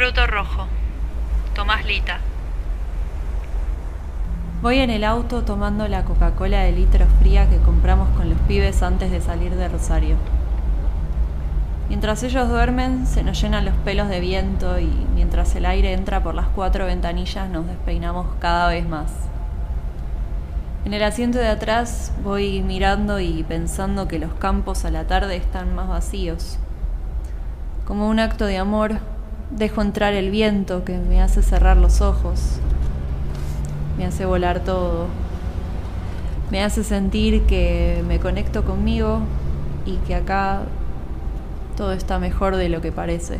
fruto rojo. Tomás Lita. Voy en el auto tomando la Coca-Cola de litro fría que compramos con los pibes antes de salir de Rosario. Mientras ellos duermen, se nos llenan los pelos de viento y mientras el aire entra por las cuatro ventanillas nos despeinamos cada vez más. En el asiento de atrás voy mirando y pensando que los campos a la tarde están más vacíos. Como un acto de amor, dejo entrar el viento que me hace cerrar los ojos, me hace volar todo, me hace sentir que me conecto conmigo y que acá todo está mejor de lo que parece.